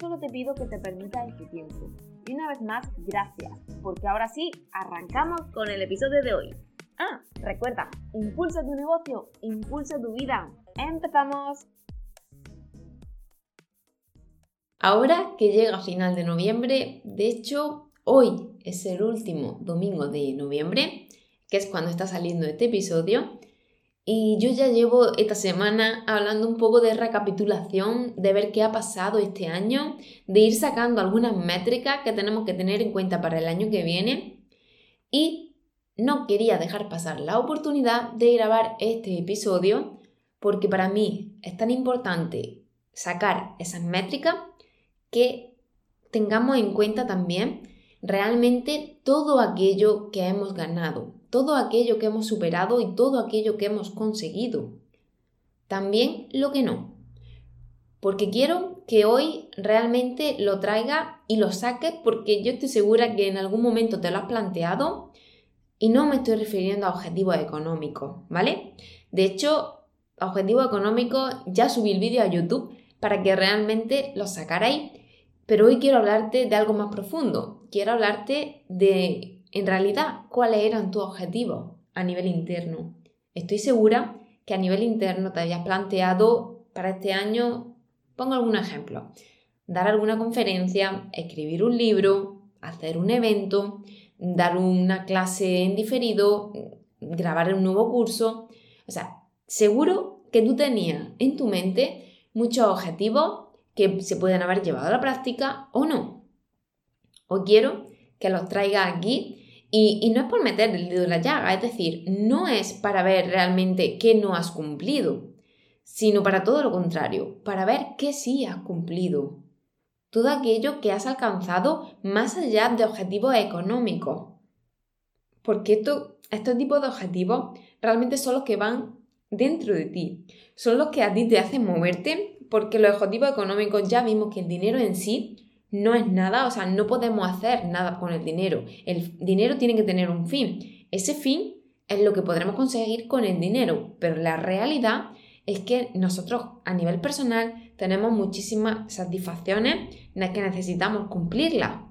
solo te pido que te permitas este tiempo. Y una vez más, gracias, porque ahora sí, arrancamos con el episodio de hoy. Ah, recuerda, impulsa tu negocio, impulsa tu vida. ¡Empezamos! Ahora que llega final de noviembre, de hecho, hoy es el último domingo de noviembre, que es cuando está saliendo este episodio, y yo ya llevo esta semana hablando un poco de recapitulación, de ver qué ha pasado este año, de ir sacando algunas métricas que tenemos que tener en cuenta para el año que viene. Y no quería dejar pasar la oportunidad de grabar este episodio porque para mí es tan importante sacar esas métricas que tengamos en cuenta también realmente todo aquello que hemos ganado, todo aquello que hemos superado y todo aquello que hemos conseguido. También lo que no. Porque quiero que hoy realmente lo traiga y lo saques porque yo estoy segura que en algún momento te lo has planteado y no me estoy refiriendo a objetivos económicos, ¿vale? De hecho, objetivos económicos ya subí el vídeo a YouTube para que realmente lo sacarais, pero hoy quiero hablarte de algo más profundo. Quiero hablarte de, en realidad, cuáles eran tus objetivos a nivel interno. Estoy segura que a nivel interno te habías planteado para este año, pongo algún ejemplo, dar alguna conferencia, escribir un libro, hacer un evento, dar una clase en diferido, grabar un nuevo curso. O sea, seguro que tú tenías en tu mente muchos objetivos que se pueden haber llevado a la práctica o no. O quiero que los traiga aquí y, no es por meter el dedo en la llaga, es decir, no es para ver realmente qué no has cumplido, sino para todo lo contrario, para ver qué sí has cumplido todo aquello que has alcanzado más allá de objetivos económicos. Porque esto, estos tipos de objetivos realmente son los que van dentro de ti, son los que a ti te hacen moverte, porque los objetivos económicos ya vimos que el dinero en sí no es nada, o sea, no podemos hacer nada con el dinero. El dinero tiene que tener un fin. Ese fin es lo que podremos conseguir con el dinero, pero la realidad es que nosotros a nivel personal tenemos muchísimas satisfacciones las que necesitamos cumplirlas.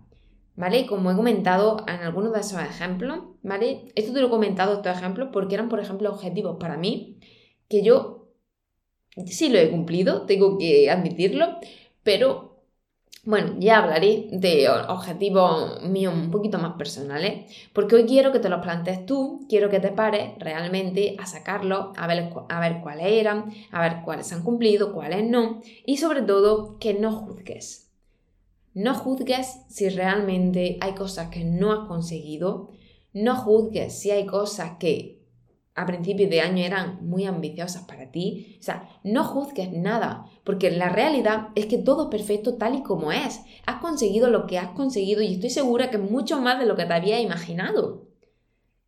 ¿Vale? Como he comentado en algunos de esos ejemplos, ¿vale? Esto te lo he comentado, estos ejemplos, porque eran, por ejemplo, objetivos para mí que yo sí lo he cumplido, tengo que admitirlo, pero bueno, ya hablaré de objetivos míos un poquito más personales, porque hoy quiero que te los plantees tú, quiero que te pares realmente a sacarlos, a ver, a ver cuáles eran, a ver cuáles se han cumplido, cuáles no, y sobre todo que no juzgues. No juzgues si realmente hay cosas que no has conseguido, no juzgues si hay cosas que a principios de año eran muy ambiciosas para ti. O sea, no juzgues nada, porque la realidad es que todo es perfecto tal y como es. Has conseguido lo que has conseguido y estoy segura que es mucho más de lo que te había imaginado.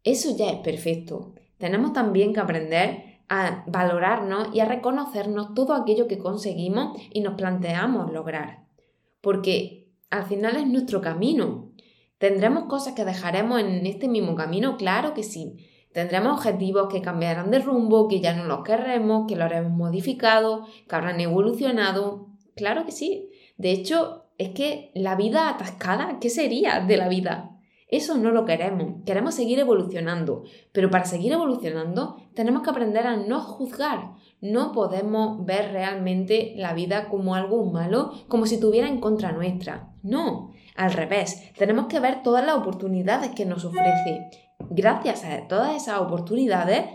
Eso ya es perfecto. Tenemos también que aprender a valorarnos y a reconocernos todo aquello que conseguimos y nos planteamos lograr. Porque al final es nuestro camino. ¿Tendremos cosas que dejaremos en este mismo camino? Claro que sí Tendremos objetivos que cambiarán de rumbo, que ya no los querremos, que lo haremos modificado, que habrán evolucionado. Claro que sí. De hecho, es que la vida atascada, ¿qué sería de la vida? Eso no lo queremos. Queremos seguir evolucionando. Pero para seguir evolucionando tenemos que aprender a no juzgar. No podemos ver realmente la vida como algo malo, como si estuviera en contra nuestra. No, al revés. Tenemos que ver todas las oportunidades que nos ofrece gracias a todas esas oportunidades,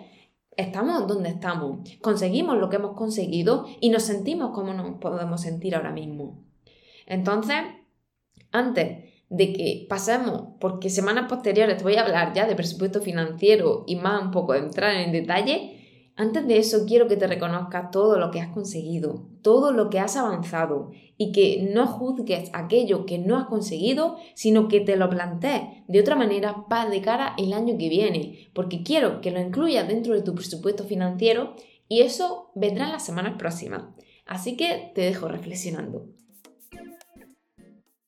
estamos donde estamos, conseguimos lo que hemos conseguido y nos sentimos como nos podemos sentir ahora mismo. Entonces, antes de que pasemos, porque semanas posteriores te voy a hablar ya de presupuesto financiero y más un poco entrar en detalle, Antes de eso quiero que te reconozcas todo lo que has conseguido, todo lo que has avanzado y que no juzgues aquello que no has conseguido, sino que te lo plantees de otra manera para de cara el año que viene, porque quiero que lo incluyas dentro de tu presupuesto financiero y eso vendrá en las semanas próximas. Así que te dejo reflexionando.